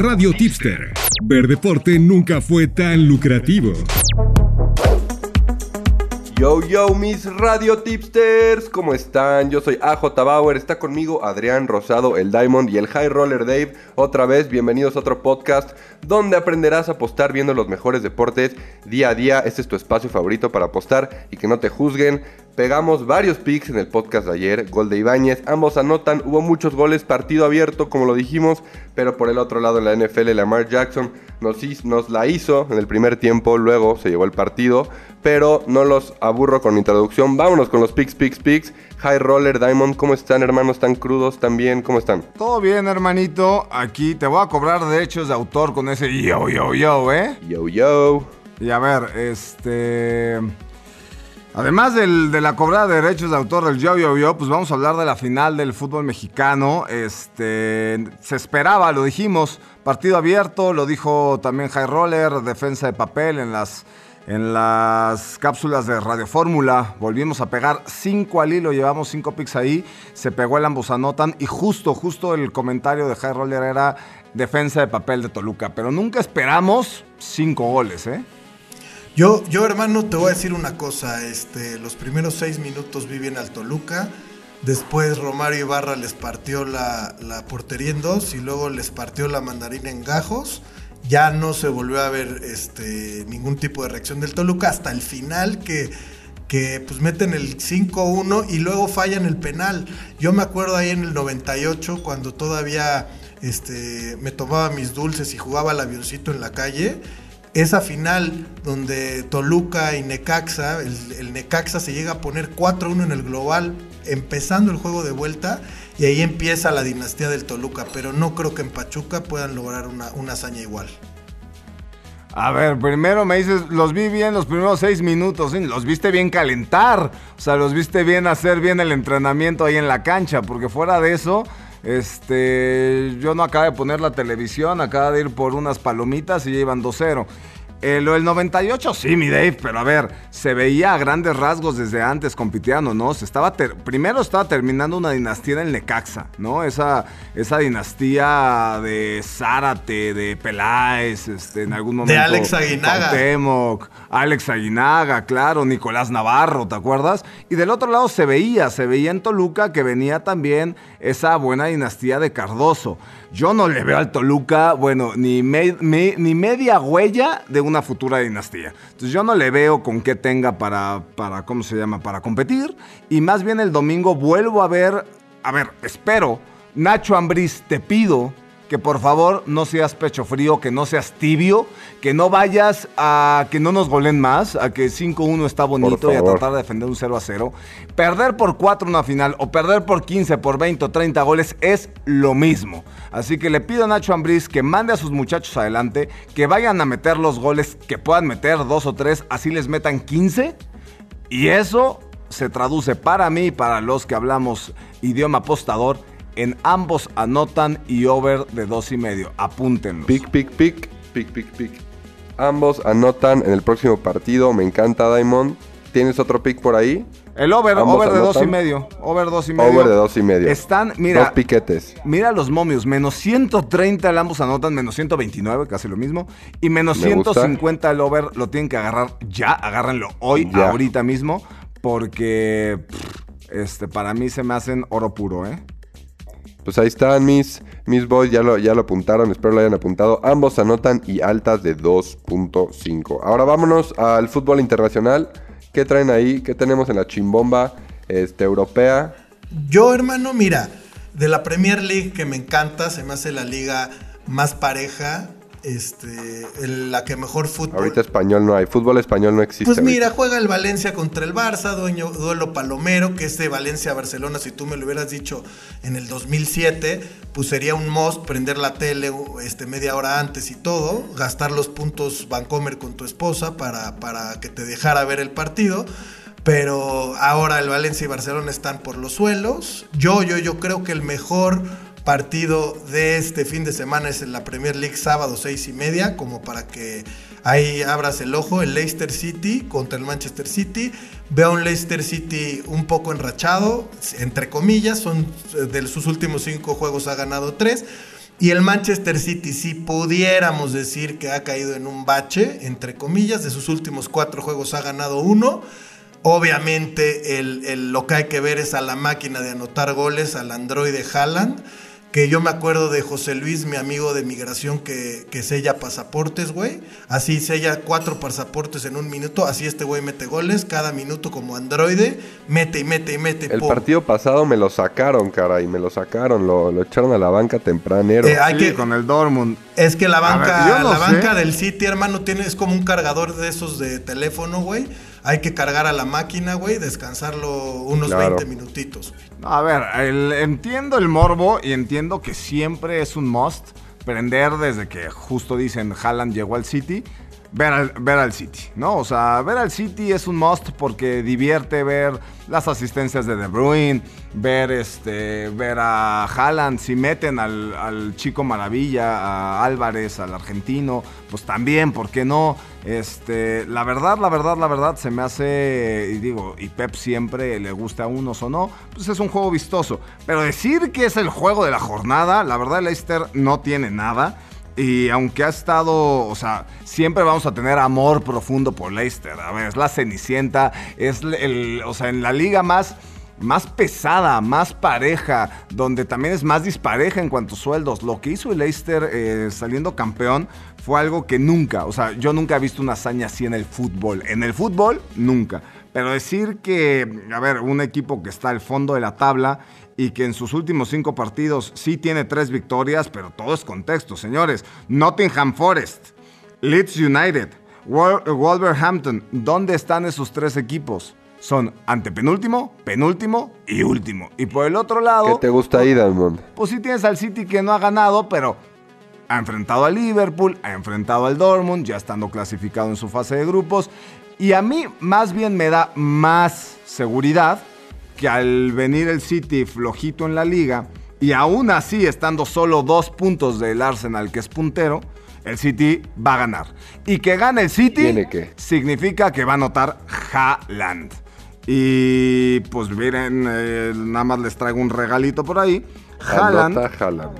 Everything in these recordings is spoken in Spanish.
Radio Tipster. Ver deporte nunca fue tan lucrativo. Yo, yo, mis radio tipsters, ¿cómo están? Yo soy AJ Bauer, está conmigo Adrián Rosado, el Diamond y el High Roller Dave. Otra vez, bienvenidos a otro podcast donde aprenderás a apostar viendo los mejores deportes día a día. Este es tu espacio favorito para apostar y que no te juzguen. Pegamos varios picks en el podcast de ayer, gol de Ibáñez, ambos anotan, hubo muchos goles, partido abierto como lo dijimos, pero por el otro lado en la NFL Lamar Jackson nos, nos la hizo en el primer tiempo, luego se llevó el partido, pero no los aburro con mi introducción, vámonos con los picks, picks, picks. High Roller, Diamond, ¿cómo están hermanos? ¿Están crudos también? ¿Cómo están? Todo bien hermanito, aquí te voy a cobrar derechos de autor con ese yo, yo, yo, ¿eh? Yo, yo. Y a ver, este... Además de la cobrada de derechos de autor del Yo Yo Yo, pues vamos a hablar de la final del fútbol mexicano. Este, se esperaba, lo dijimos, partido abierto, lo dijo también High Roller, defensa de papel en las, en las cápsulas de Radio Fórmula. Volvimos a pegar 5 al hilo, llevamos 5 picks ahí, se pegó el ambos anotan y justo, justo el comentario de High Roller era defensa de papel de Toluca, pero nunca esperamos 5 goles, ¿eh? Yo, yo, hermano, te voy a decir una cosa. Este, los primeros seis minutos vi bien al Toluca. Después Romario Ibarra les partió la, portería en dos y luego les partió la mandarina en gajos. Ya no se volvió a ver este, ningún tipo de reacción del Toluca hasta el final que, que pues meten el 5-1 y luego fallan el penal. Yo me acuerdo ahí en el 98 cuando todavía este, me tomaba mis dulces y jugaba al avioncito en la calle esa final donde Toluca y Necaxa, el, Necaxa se llega a poner 4-1 en el global, empezando el juego de vuelta, y ahí empieza la dinastía del Toluca, pero no creo que en Pachuca puedan lograr una, una hazaña igual. A ver, primero me dices, los vi bien los primeros seis minutos, los viste bien calentar, o sea, los viste bien hacer bien el entrenamiento ahí en la cancha, porque fuera de eso, este, yo no acabo de poner la televisión, acaba de ir por unas palomitas y ya iban 2-0. Eh, lo del 98, sí, mi Dave, pero a ver, se veía a grandes rasgos desde antes compitiendo, ¿no? Se estaba primero estaba terminando una dinastía en Necaxa, ¿no? Esa, esa dinastía de Zárate, de Peláez, este, en algún momento. De Alex Aguinaga. Temoc, Alex Aguinaga, claro, Nicolás Navarro, ¿te acuerdas? Y del otro lado se veía, se veía en Toluca que venía también esa buena dinastía de Cardoso. Yo no le veo al Toluca, bueno, ni, ni media huella de una futura dinastía. Entonces yo no le veo con qué tenga para, para, ¿cómo se llama?, para competir. Y más bien el domingo vuelvo a ver, a ver, espero, Nacho Ambriz, te pido que por favor no seas pecho frío, que no seas tibio, que no vayas a que no nos golen más, a que 5-1 está bonito y a tratar de defender un 0-0. Perder por 4 una final o perder por 15, por 20 o 30 goles es lo mismo. Así que le pido a Nacho Ambriz que mande a sus muchachos adelante, que vayan a meter los goles que puedan meter, dos o tres, así les metan 15. Y eso se traduce para mí, para los que hablamos idioma apostador, en ambos anotan y over de dos y medio. Apúntenlos. Pick, pick, pick, pick, pick, pick. Ambos anotan en el próximo partido. Me encanta Diamond. ¿Tienes otro pick por ahí? El over, over de dos y medio. Over dos y medio. Over de dos y medio. Están, mira. Dos piquetes. Mira los momios. Menos 130 el ambos anotan, menos 129, casi lo mismo. Y menos 150 el over lo tienen que agarrar ya. Agárrenlo hoy, ahorita mismo. Porque este, para mí se me hacen oro puro, ¿eh? Pues ahí están mis, mis boys, ya lo, ya lo apuntaron, espero lo hayan apuntado. Ambos anotan y altas de 2.5. Ahora vámonos al fútbol internacional. ¿Qué traen ahí? ¿Qué tenemos en la chimbomba este, europea? Yo, hermano, mira, de la Premier League que me encanta, se me hace la liga más pareja este, la que mejor fútbol. Ahorita español no hay, fútbol español no existe. Pues mira, juega el Valencia contra el Barça, dueño, duelo palomero, que es de Valencia-Barcelona, si tú me lo hubieras dicho en el 2007, pues sería un must prender la tele este, media hora antes y todo, gastar los puntos Vancomer con tu esposa para, para que te dejara ver el partido. Pero ahora el Valencia y Barcelona están por los suelos. Yo, yo, yo creo que el mejor partido de este fin de semana es en la Premier League sábado seis y media, como para que ahí abras el ojo, el Leicester City contra el Manchester City. Veo un Leicester City un poco enrachado, entre comillas, son de sus últimos cinco juegos ha ganado tres. Y el Manchester City, si pudiéramos decir que ha caído en un bache, entre comillas, de sus últimos cuatro juegos ha ganado uno. Obviamente el, lo que hay que ver es a la máquina de anotar goles, al androide Haaland que yo me acuerdo de José Luis, mi amigo de migración, que, que sella pasaportes, güey. Así sella cuatro pasaportes en un minuto. Así este güey mete goles cada minuto como androide. Mete y mete y mete. El partido pasado me lo sacaron, caray. Me lo sacaron. Lo, lo echaron a la banca tempranero. Eh, sí, que, con el Dortmund. Es que la banca, la banca del City, hermano, tiene, es como un cargador de esos de teléfono, güey hay que cargar a la máquina, güey, descansarlo unos 20 minutitos. A ver, entiendo el morbo y entiendo que siempre es un must prender desde que justo dicen Haaland llegó al City ver al, ver al City, ¿no? O sea, ver al City es un must porque divierte ver las asistencias de De Bruyne, ver, este, ver a Haaland, si meten al, chico maravilla, a Álvarez, al argentino, pues también, ¿por qué no? Este, la verdad, la verdad, la verdad, se me hace, y digo, y Pep siempre le gusta a unos o no, pues es un juego vistoso. Pero decir que es el juego de la jornada, la verdad, Leicester no tiene nada. Y aunque ha estado, o sea, siempre vamos a tener amor profundo por Leicester. A ver, es la Cenicienta, es el, o sea, en la liga más más pesada, más pareja, donde también es más dispareja en cuanto a sueldos. Lo que hizo el Leicester eh, saliendo campeón fue algo que nunca, o sea, yo nunca he visto una hazaña así en el fútbol. En el fútbol, nunca. Pero decir que, a ver, un equipo que está al fondo de la tabla y que en sus últimos cinco partidos sí tiene tres victorias, pero todo es contexto, señores. Nottingham Forest, Leeds United, Wolverhampton, ¿dónde están esos tres equipos? Son antepenúltimo, penúltimo y último. Y por el otro lado... ¿Qué te gusta ahí, Dalmond? Pues sí tienes al City que no ha ganado, pero ha enfrentado al Liverpool, ha enfrentado al Dortmund, ya estando clasificado en su fase de grupos. Y a mí más bien me da más seguridad que al venir el City flojito en la liga y aún así estando solo dos puntos del Arsenal que es puntero, el City va a ganar. Y que gane el City significa que va a anotar Haaland. Y pues miren, eh, nada más les traigo un regalito por ahí. Haaland. Anota Haaland.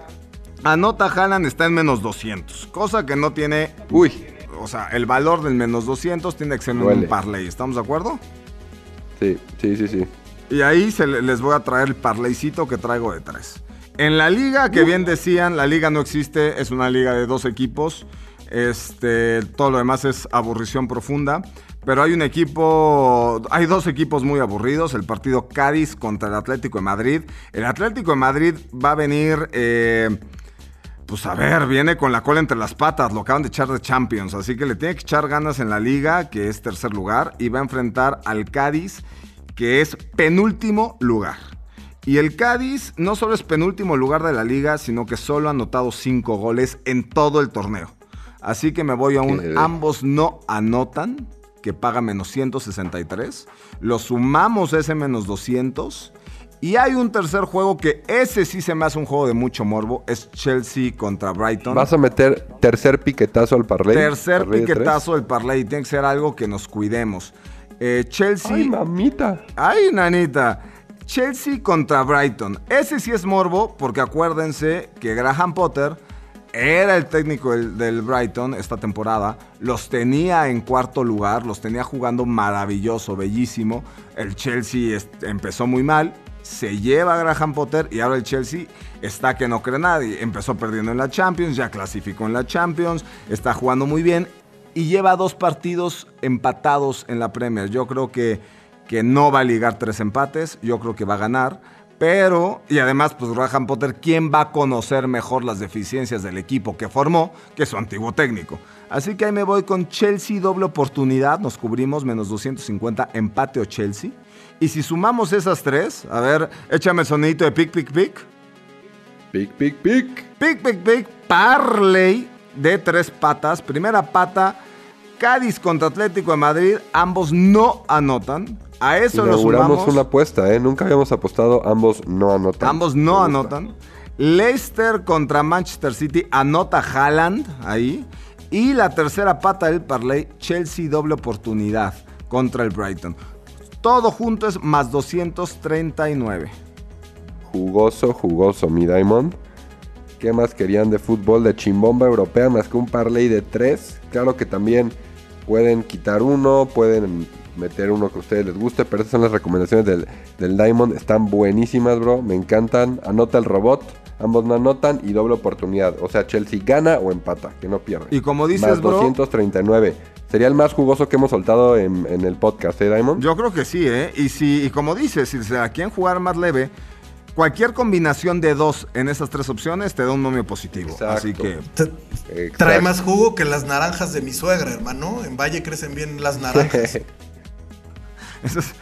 Anota Haaland está en menos 200, cosa que no tiene... Uy. O sea, el valor del menos 200 tiene que ser en un parlay, ¿estamos de acuerdo? Sí, sí, sí, sí. Y ahí se les voy a traer el parleycito que traigo de tres. En la liga, que bien decían, la liga no existe, es una liga de dos equipos. Este, todo lo demás es aburrición profunda. Pero hay un equipo, hay dos equipos muy aburridos. El partido Cádiz contra el Atlético de Madrid. El Atlético de Madrid va a venir, eh, pues a ver, viene con la cola entre las patas. Lo acaban de echar de Champions. Así que le tiene que echar ganas en la liga, que es tercer lugar. Y va a enfrentar al Cádiz que es penúltimo lugar. Y el Cádiz no solo es penúltimo lugar de la liga, sino que solo ha anotado cinco goles en todo el torneo. Así que me voy a un ambos no anotan, que paga menos 163. Lo sumamos ese menos 200. Y hay un tercer juego que ese sí se me hace un juego de mucho morbo. Es Chelsea contra Brighton. ¿Vas a meter tercer piquetazo al parlay? Tercer piquetazo al parlay. Tiene que ser algo que nos cuidemos. Eh, Chelsea. Ay, mamita. Ay, nanita. Chelsea contra Brighton. Ese sí es morbo, porque acuérdense que Graham Potter era el técnico del, Brighton esta temporada. Los tenía en cuarto lugar, los tenía jugando maravilloso, bellísimo. El Chelsea empezó muy mal, se lleva a Graham Potter y ahora el Chelsea está que no cree nadie. Empezó perdiendo en la Champions, ya clasificó en la Champions, está jugando muy bien y lleva dos partidos empatados en la Premier. Yo creo que, que no va a ligar tres empates, yo creo que va a ganar. Pero, y además, pues Graham Potter, ¿quién va a conocer mejor las deficiencias del equipo que formó que su antiguo técnico? Así que ahí me voy con Chelsea, doble oportunidad, nos cubrimos menos 250, empate o Chelsea. Y si sumamos esas tres, a ver, échame el sonidito de pick, pick, pick. Pick, pick, pick. Pick, pick, pick. Parley de tres patas. Primera pata, Cádiz contra Atlético de Madrid, ambos no anotan. A eso nos sumamos. una apuesta, ¿eh? Nunca habíamos apostado, ambos no anotan. Ambos no anotan. Leicester contra Manchester City, anota Haaland ahí. Y la tercera pata del parlay, Chelsea doble oportunidad contra el Brighton. Todo junto es más 239. Jugoso, jugoso, mi Diamond. ¿Qué más querían de fútbol? De chimbomba europea más que un parlay de tres. Claro que también pueden quitar uno, pueden meter uno que a ustedes les guste, pero esas son las recomendaciones del, del Diamond. Están buenísimas, bro. Me encantan. Anota el robot. Ambos no anotan y doble oportunidad. O sea, Chelsea gana o empata, que no pierde. Y como dices, Más bro, 239. Sería el más jugoso que hemos soltado en, en el podcast, ¿eh, Diamond? Yo creo que sí, ¿eh? Y, si, y como dices, si se la quieren jugar más leve, cualquier combinación de dos en esas tres opciones te da un nombre positivo. Exacto. Así que, Exacto. Trae más jugo que las naranjas de mi suegra, hermano. En Valle crecen bien las naranjas. esas,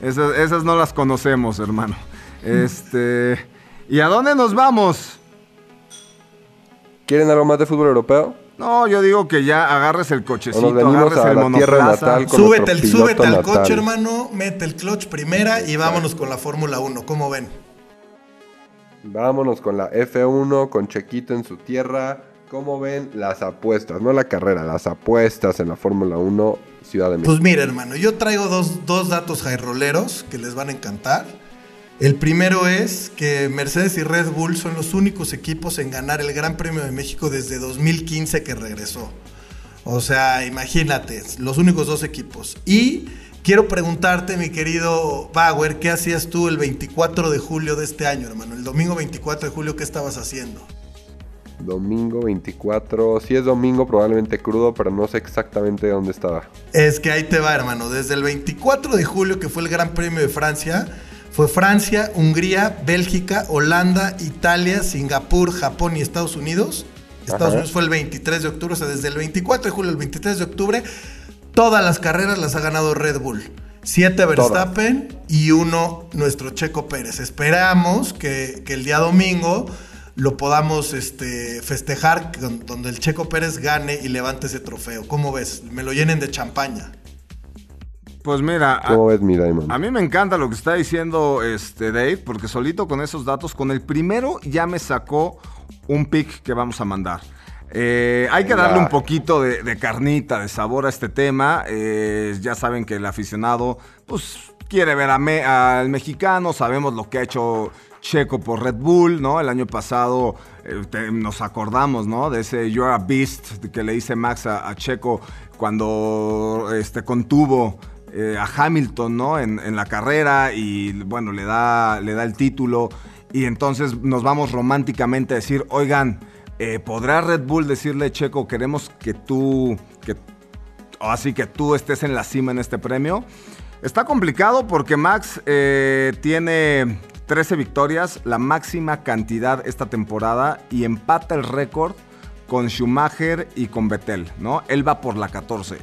esas, esas no las conocemos, hermano. Este. ¿Y a dónde nos vamos? ¿Quieren algo más de fútbol europeo? No, yo digo que ya agarres el cochecito, agarres a el monoplaza. súbete el, súbete al coche, hermano. Mete el clutch primera y vámonos con la Fórmula 1. ¿Cómo ven? Vámonos con la F1, con Chequito en su tierra. ¿Cómo ven las apuestas? No la carrera, las apuestas en la Fórmula 1 Ciudad de México. Pues mira, hermano, yo traigo dos, dos datos jairroleros que les van a encantar. El primero es que Mercedes y Red Bull son los únicos equipos en ganar el Gran Premio de México desde 2015 que regresó. O sea, imagínate, los únicos dos equipos. Y quiero preguntarte, mi querido Bauer, ¿qué hacías tú el 24 de julio de este año, hermano? El domingo 24 de julio, ¿qué estabas haciendo? Domingo 24. Si es domingo, probablemente crudo, pero no sé exactamente dónde estaba. Es que ahí te va, hermano. Desde el 24 de julio, que fue el Gran Premio de Francia, fue Francia, Hungría, Bélgica, Holanda, Italia, Singapur, Japón y Estados Unidos. Estados Ajá. Unidos fue el 23 de octubre, o sea, desde el 24 de julio al 23 de octubre, todas las carreras las ha ganado Red Bull. Siete Verstappen y uno nuestro Checo Pérez. Esperamos que, que el día domingo lo podamos este, festejar con- donde el Checo Pérez gane y levante ese trofeo. ¿Cómo ves? Me lo llenen de champaña. Pues mira, a- ¿Cómo ves, mi Diamond? A mí me encanta lo que está diciendo este Dave, porque solito con esos datos, con el primero ya me sacó un pick que vamos a mandar. Eh, hay que darle un poquito de, de carnita, de sabor a este tema. Eh, ya saben que el aficionado, pues, quiere ver a me- al mexicano. Sabemos lo que ha hecho Checo por Red Bull, ¿no? El año pasado eh, te- nos acordamos, ¿no? De ese You're a Beast que le dice Max a, a Checo cuando este, contuvo eh, a Hamilton, ¿no? En, en la carrera y bueno, le da, le da el título. Y entonces nos vamos románticamente a decir, oigan, eh, ¿podrá Red Bull decirle, Checo, queremos que tú, que, así que tú estés en la cima en este premio? Está complicado porque Max eh, tiene 13 victorias, la máxima cantidad esta temporada y empata el récord con Schumacher y con Vettel, ¿no? Él va por la 14.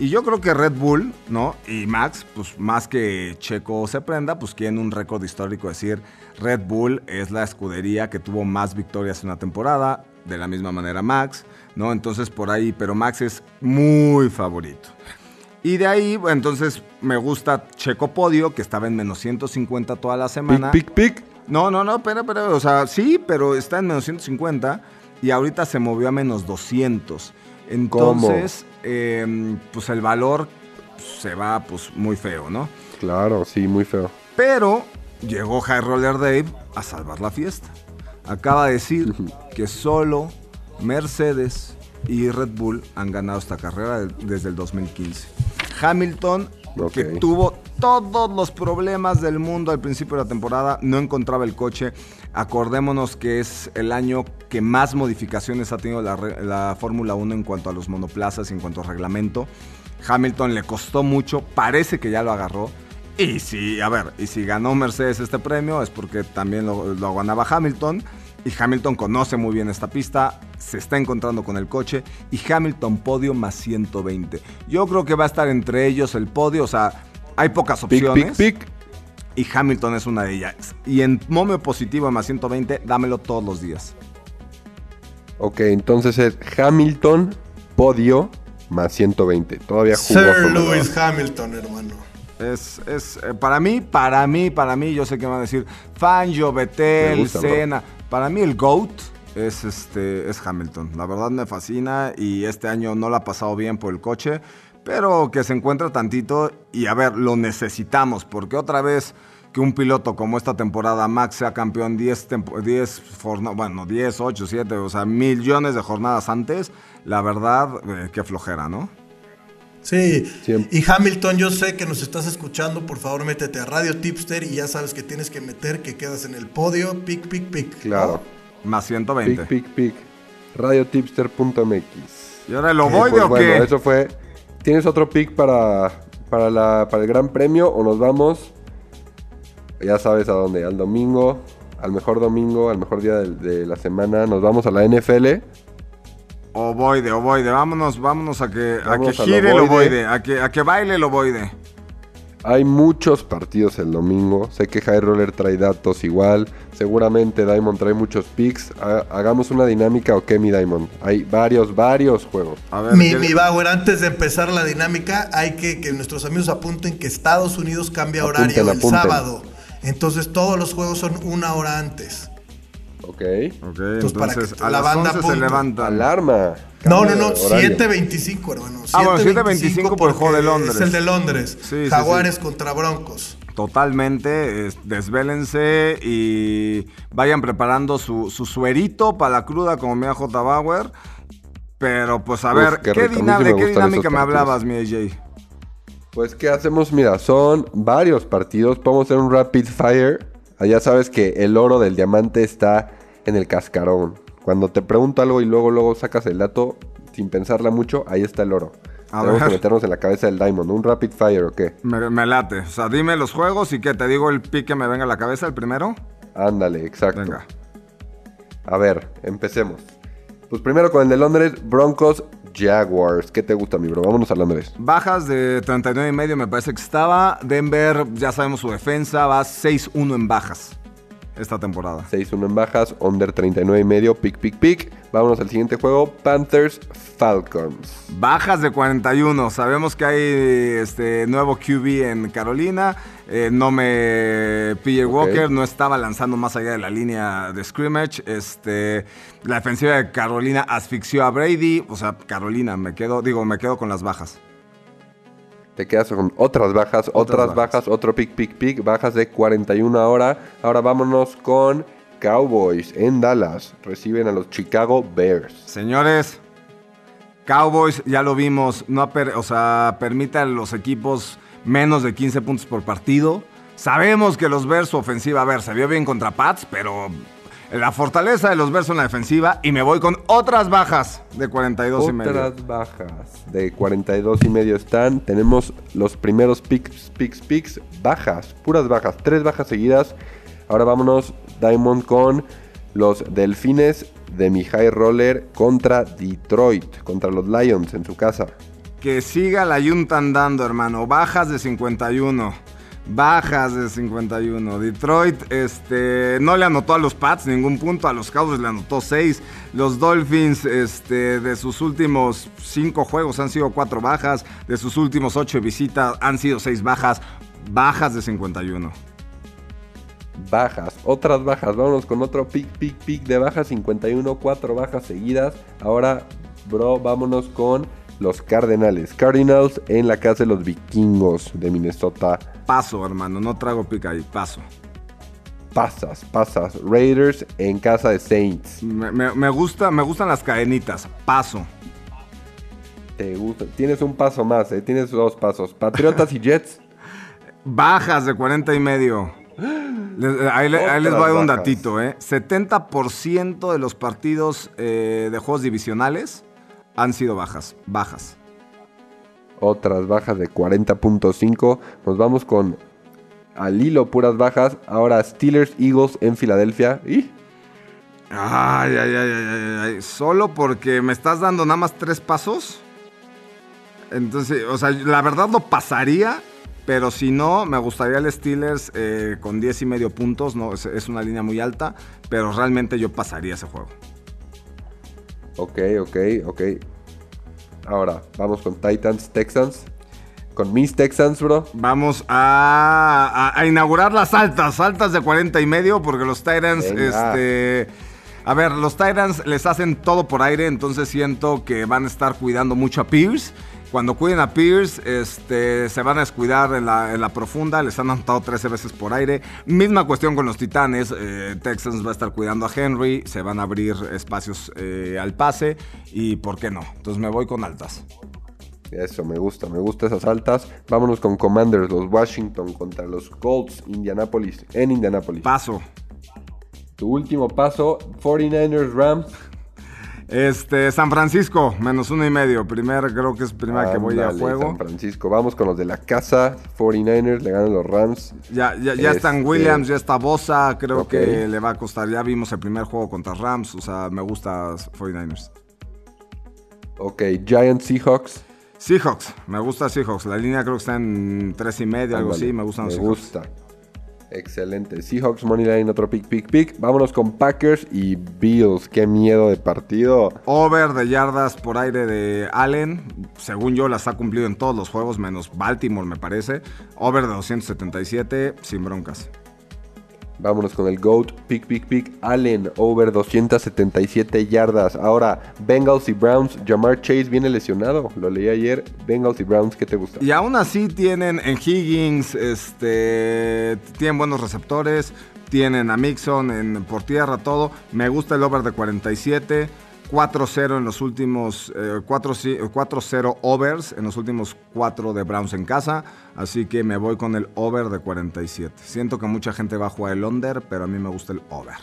Y yo creo que Red Bull, ¿no? Y Max, pues más que Checo se prenda, pues quieren un récord histórico. Es decir, Red Bull es la escudería que tuvo más victorias en una temporada, de la misma manera Max, ¿no? Entonces por ahí, pero Max es muy favorito. Y de ahí, bueno, entonces me gusta Checo Podio, que estaba en menos 150 toda la semana. Pic, pic, pic. No, no, no, espera, espera. O sea, sí, pero está en menos 150 y ahorita se movió a menos 200. Entonces, eh, pues el valor se va pues muy feo, ¿no? Claro, sí, muy feo. Pero llegó High Roller Dave a salvar la fiesta. Acaba de decir que solo Mercedes y Red Bull han ganado esta carrera de- desde el 2015. Hamilton, que tuvo todos los problemas del mundo al principio de la temporada, no encontraba el coche. Acordémonos que es el año que más modificaciones ha tenido la, Fórmula 1 en cuanto a los monoplazas y en cuanto a reglamento. Hamilton le costó mucho, parece que ya lo agarró. Y si, a ver, y si ganó Mercedes este premio es porque también lo, lo ganaba Hamilton. Y Hamilton conoce muy bien esta pista, se está encontrando con el coche. Y Hamilton podio más 120. Yo creo que va a estar entre ellos el podio, o sea, hay pocas opciones. pic, pic. Y Hamilton es una de ellas. Y en momio positivo más 120, dámelo todos los días. Ok, entonces es Hamilton, podio, más 120. Todavía jugó. Sir Lewis Hamilton, hermano. Es, es eh, para mí, para mí, para mí, yo sé que van a decir Fangio, bro. Senna. Para mí el GOAT es este es Hamilton. La verdad me fascina y este año no la ha pasado bien por el coche, pero que se encuentra tantito y a ver, lo necesitamos porque otra vez que un piloto como esta temporada Max sea campeón 10, 10 bueno, 10, 8, 7, o sea, millones de jornadas antes, la verdad, eh, qué flojera, ¿no? Sí. y Hamilton, yo sé que nos estás escuchando, por favor métete a Radio Tipster y ya sabes que tienes que meter que quedas en el podio, pic, pic, pic. Claro. Más 120. Pic, pic, pic. Radiotipster.mx. ¿Y ahora el ovoide pues o bueno, eso fue. ¿Tienes otro pick para, para, la, para el Gran Premio o nos vamos? Ya sabes a dónde, al domingo, al mejor domingo, al mejor día de, la semana. Nos vamos a la NFL. Ovoide, ovoide, vámonos, vámonos a que, a que gire el ovoide, a que, a que baile el ovoide. Hay muchos partidos el domingo. Sé que High Roller trae datos igual. Seguramente Diamond trae muchos picks. Hagamos una dinámica, ¿o qué, mi Diamond? Hay varios, varios juegos. mi, mi Bauer, antes de empezar la dinámica, hay que que nuestros amigos apunten que Estados Unidos cambia horario el sábado. Entonces todos los juegos son una hora antes. Ok. entonces, para que a la banda se levanta. Alarma. No, no, no, 7.25, hermano. ah, bueno, 7.25 por el juego de Londres. Es el de Londres. Jaguares contra Broncos. Totalmente, desvélense y vayan preparando su, suerito para la cruda como me J. Bauer. Pero pues a ver, ¿qué, dinámica, ¿qué dinámica me hablabas, mi AJ? Pues, ¿qué hacemos? Mira, son varios partidos. Podemos hacer un rapid fire. Allá sabes que el oro del diamante está en el cascarón. Cuando te pregunto algo y luego, luego sacas el dato sin pensarla mucho, ahí está el oro. Tenemos que meternos en la cabeza del Diamond. ¿Un rapid fire o qué? Me, late. O sea, dime los juegos y que te digo el pick que me venga a la cabeza, el primero. Ándale, exacto. Venga. A ver, empecemos. Pues primero con el de Londres, Broncos Jaguars. ¿Qué te gusta, mi bro? Vámonos a Londres. Bajas de 39 y medio me parece que estaba. Denver, ya sabemos su defensa, va 6-1 en bajas esta temporada. 6-1 en bajas, under 39 y medio, pick, pick, pick. Vámonos al siguiente juego, Panthers Falcons. Bajas de 41. Sabemos que hay este nuevo QB en Carolina. Eh, no me PJ Walker no estaba lanzando más allá de la línea de scrimmage. Este, la defensiva de Carolina asfixió a Brady. O sea, Carolina, me quedo, digo, me quedo con las bajas. Te quedas con otras bajas, otras, bajas. otro pick, pick, pick, bajas de 41 ahora. Ahora vámonos con Cowboys en Dallas. Reciben a los Chicago Bears. Señores, Cowboys ya lo vimos, no o sea, permite a los equipos menos de 15 puntos por partido. Sabemos que los Bears su ofensiva, a ver, se vio bien contra Pats, pero la fortaleza de los versos en la defensiva y me voy con otras bajas de 42 y medio. Otras bajas de 42 y medio están. Tenemos los primeros picks, picks, picks, bajas, puras bajas, tres bajas seguidas. Ahora vámonos, Diamond, con los Delfines de mi High Roller contra Detroit, contra los Lions en su casa. Que siga la Junta andando, hermano. Bajas de 51. Bajas de 51. Detroit este, no le anotó a los Pats ningún punto. A los Cowboys le anotó 6. Los Dolphins este, de sus últimos 5 juegos han sido 4 bajas. De sus últimos 8 visitas han sido 6 bajas. Bajas de 51. Bajas, otras bajas. Vámonos con otro pick, pick, pick de bajas. 51, 4 bajas seguidas. Ahora, bro, vámonos con los Cardenales. Cardinals en la casa de los vikingos de Minnesota. Paso, hermano, no trago pica ahí, paso. Pasas, pasas. Raiders en casa de Saints. Me, gusta, me gustan las cadenitas. Paso. Te gusta. Tienes un paso más, ¿eh? Tienes dos pasos. Patriotas y Jets. Bajas de 40 y medio. ahí, les voy a dar un datito, ¿eh? 70% de los partidos eh, de juegos divisionales han sido bajas, bajas. Otras bajas de 40.5. Nos vamos con al hilo puras bajas. Ahora Steelers Eagles en Filadelfia. ¿Y? Ay, ay, ay, ay, ay, Solo porque me estás dando nada más tres pasos. Entonces, o sea, la verdad lo pasaría. Pero si no, me gustaría el Steelers eh, con 10 y medio puntos. No, es una línea muy alta. Pero realmente yo pasaría ese juego. Ok, ok, ok. Ahora, vamos con Titans, Texans. Con mis Texans, bro. Vamos a, inaugurar las altas, altas de 40 y medio, porque los Titans, este... A ver, los Titans les hacen todo por aire, entonces siento que van a estar cuidando mucho a Pierce. Cuando cuiden a Pierce, este, se van a descuidar en la, en la profunda. Les han anotado 13 veces por aire. Misma cuestión con los Titanes. Eh, Texans va a estar cuidando a Henry. Se van a abrir espacios eh, al pase. Y por qué no. Entonces me voy con altas. Eso, me gusta, me gusta esas altas. Vámonos con Commanders, los Washington contra los Colts, Indianapolis, en Indianapolis. Paso. Tu último paso, 49ers Rams. Este, San Francisco, menos uno y medio. Primera, creo que es primera que voy a juego. San Francisco. Vamos con los de la casa. 49ers le ganan los Rams. Ya, ya, ya están Este- Williams, ya está Bosa. Creo que le va a costar. Ya vimos el primer juego contra Rams. O sea, me gusta 49ers. Ok, Giants Seahawks. Seahawks, me gusta Seahawks. La línea creo que está en tres y medio, algo así. Me gustan los Me Seahawks. gusta. Excelente. Seahawks Moneyline, otro pick, pick, pick. Vámonos con Packers y Bills. Qué miedo de partido. Over de yardas por aire de Allen. Según yo, las ha cumplido en todos los juegos, menos Baltimore, me parece. Over de 277, sin broncas. Vámonos con el GOAT, pick, pick, pick. Allen, over 277 yardas. Ahora, Bengals y Browns. Jamar Chase viene lesionado. Lo leí ayer. Bengals y Browns, ¿qué te gusta? Y aún así tienen en Higgins, este, tienen buenos receptores, tienen a Mixon en, por tierra, todo. Me gusta el over de 47, 4-0 en los últimos, eh, 4 sí- 4-0 overs en los últimos 4 de Browns en casa. Así que me voy con el over de 47. Siento que mucha gente va a jugar el under, pero a mí me gusta el over.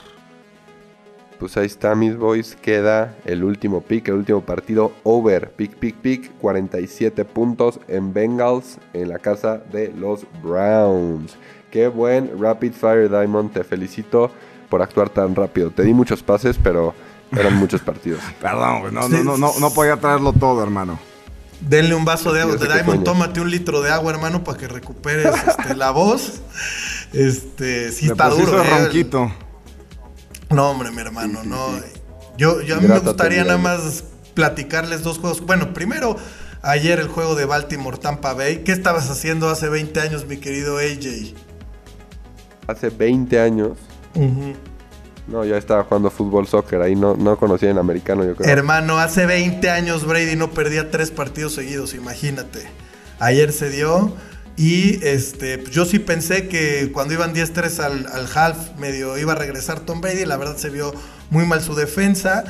Pues ahí está, mis boys. Queda el último pick, el último partido. Over, pick, pick, pick. 47 puntos en Bengals en la casa de los Browns. Qué buen Rapid Fire Diamond. Te felicito por actuar tan rápido. Te di muchos pases, pero eran muchos partidos. Perdón, güey, no, no, no, no, no podía traerlo todo, hermano. Denle un vaso de agua. Que Diamond, tómate un litro de agua, hermano, para que recuperes este, la voz. Este, sí está duro. eh. ronquito. No, hombre, mi hermano, no. Yo, yo a mí me gustaría nada más platicarles dos juegos. Bueno, primero, ayer el juego de Baltimore Tampa Bay. ¿Qué estabas haciendo hace 20 años, mi querido AJ? Hace 20 años. No, ya estaba jugando fútbol, soccer. Ahí no, no conocía en americano, yo creo. Hermano, hace 20 años Brady no perdía tres partidos seguidos, imagínate. Ayer se dio y este, yo sí pensé que cuando iban 10-3 al, al half medio iba a regresar Tom Brady, la verdad se vio muy mal su defensa.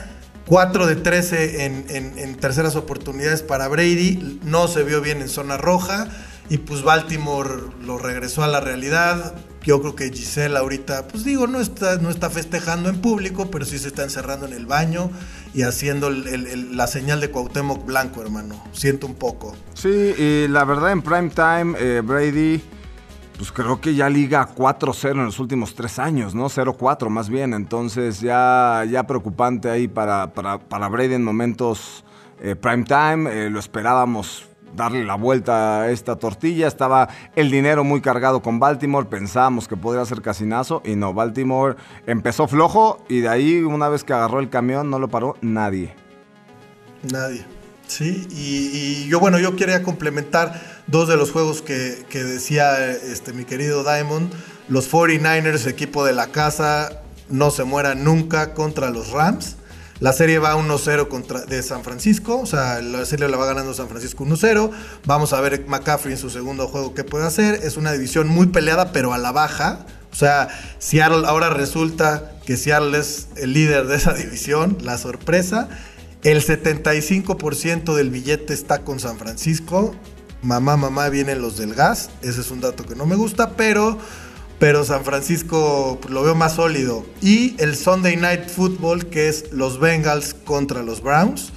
4 de 13 en, en- en terceras oportunidades para Brady, no se vio bien en zona roja y pues Baltimore lo regresó a la realidad. Yo creo que Giselle ahorita, pues digo, no está, no está festejando en público, pero sí se está encerrando en el baño y haciendo la señal de Cuauhtémoc Blanco, hermano. Siento un poco. Sí, y la verdad en prime time, eh, Brady, pues creo que ya liga 4-0 en los últimos tres años, ¿no? 0-4 más bien. Entonces ya, ya preocupante ahí para, para, para Brady en momentos eh, prime time. Eh, lo esperábamos darle la vuelta a esta tortilla. Estaba el dinero muy cargado con Baltimore. Pensábamos que podría ser casinazo y no. Baltimore empezó flojo y de ahí una vez que agarró el camión no lo paró nadie. Nadie. Sí, y, yo, bueno, yo quería complementar dos de los juegos que, que decía este, mi querido Diamond. Los 49ers, equipo de la casa, no se muera nunca contra los Rams. La serie va 1-0 contra de San Francisco, o sea, la serie la va ganando San Francisco 1-0. Vamos a ver McCaffrey en su segundo juego qué puede hacer. Es una división muy peleada, pero a la baja. O sea, Seattle ahora resulta que Seattle es el líder de esa división, la sorpresa. El 75% del billete está con San Francisco. Mamá, mamá, vienen los del gas. Ese es un dato que no me gusta, pero, pero San Francisco lo veo más sólido. Y el Sunday Night Football, que es los Bengals contra los Browns.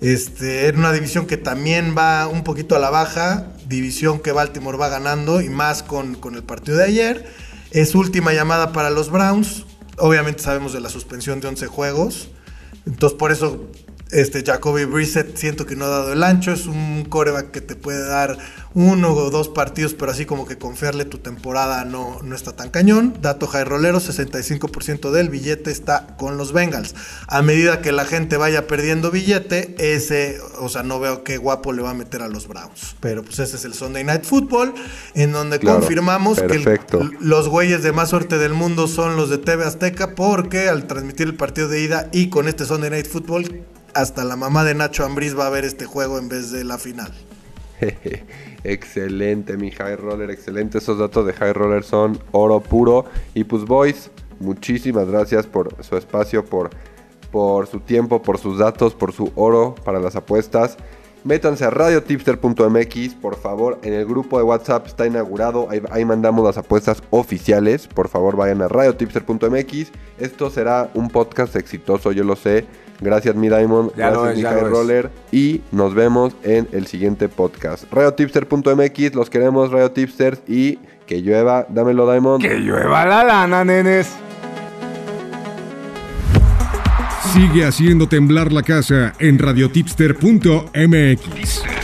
Este, en una división que también va un poquito a la baja, división que Baltimore va ganando y más con, con el partido de ayer. Es última llamada para los Browns. Obviamente sabemos de la suspensión de 11 juegos. Entonces por eso este Jacoby Brissett siento que no ha dado el ancho. Es un coreback que te puede dar uno o dos partidos, pero así como que confiarle tu temporada no, no está tan cañón. Dato high rolero, 65% del billete está con los Bengals. A medida que la gente vaya perdiendo billete, ese, o sea, no veo qué guapo le va a meter a los Browns. Pero pues ese es el Sunday Night Football, en donde Claro, confirmamos que el- los güeyes de más suerte del mundo son los de TV Azteca porque al transmitir el partido de ida y con este Sunday Night Football hasta la mamá de Nacho Ambriz va a ver este juego en vez de la final. excelente, mi High Roller, excelente. Esos datos de High Roller son oro puro. Y pues, boys, muchísimas gracias por su espacio, por, por su tiempo, por sus datos, por su oro para las apuestas. Métanse a radiotipster.mx, por favor. En el grupo de WhatsApp está inaugurado. Ahí, ahí, mandamos las apuestas oficiales. Por favor, vayan a radiotipster.mx. Esto será un podcast exitoso, yo lo sé. Gracias, mi Diamond. Ya gracias, es, lo es. Roller. Y nos vemos en el siguiente podcast. Radiotipster.mx, los queremos, Radio Tipsters. Y que llueva. Dámelo, Diamond. Que llueva la lana, nenes. Sigue haciendo temblar la casa en radiotipster.mx.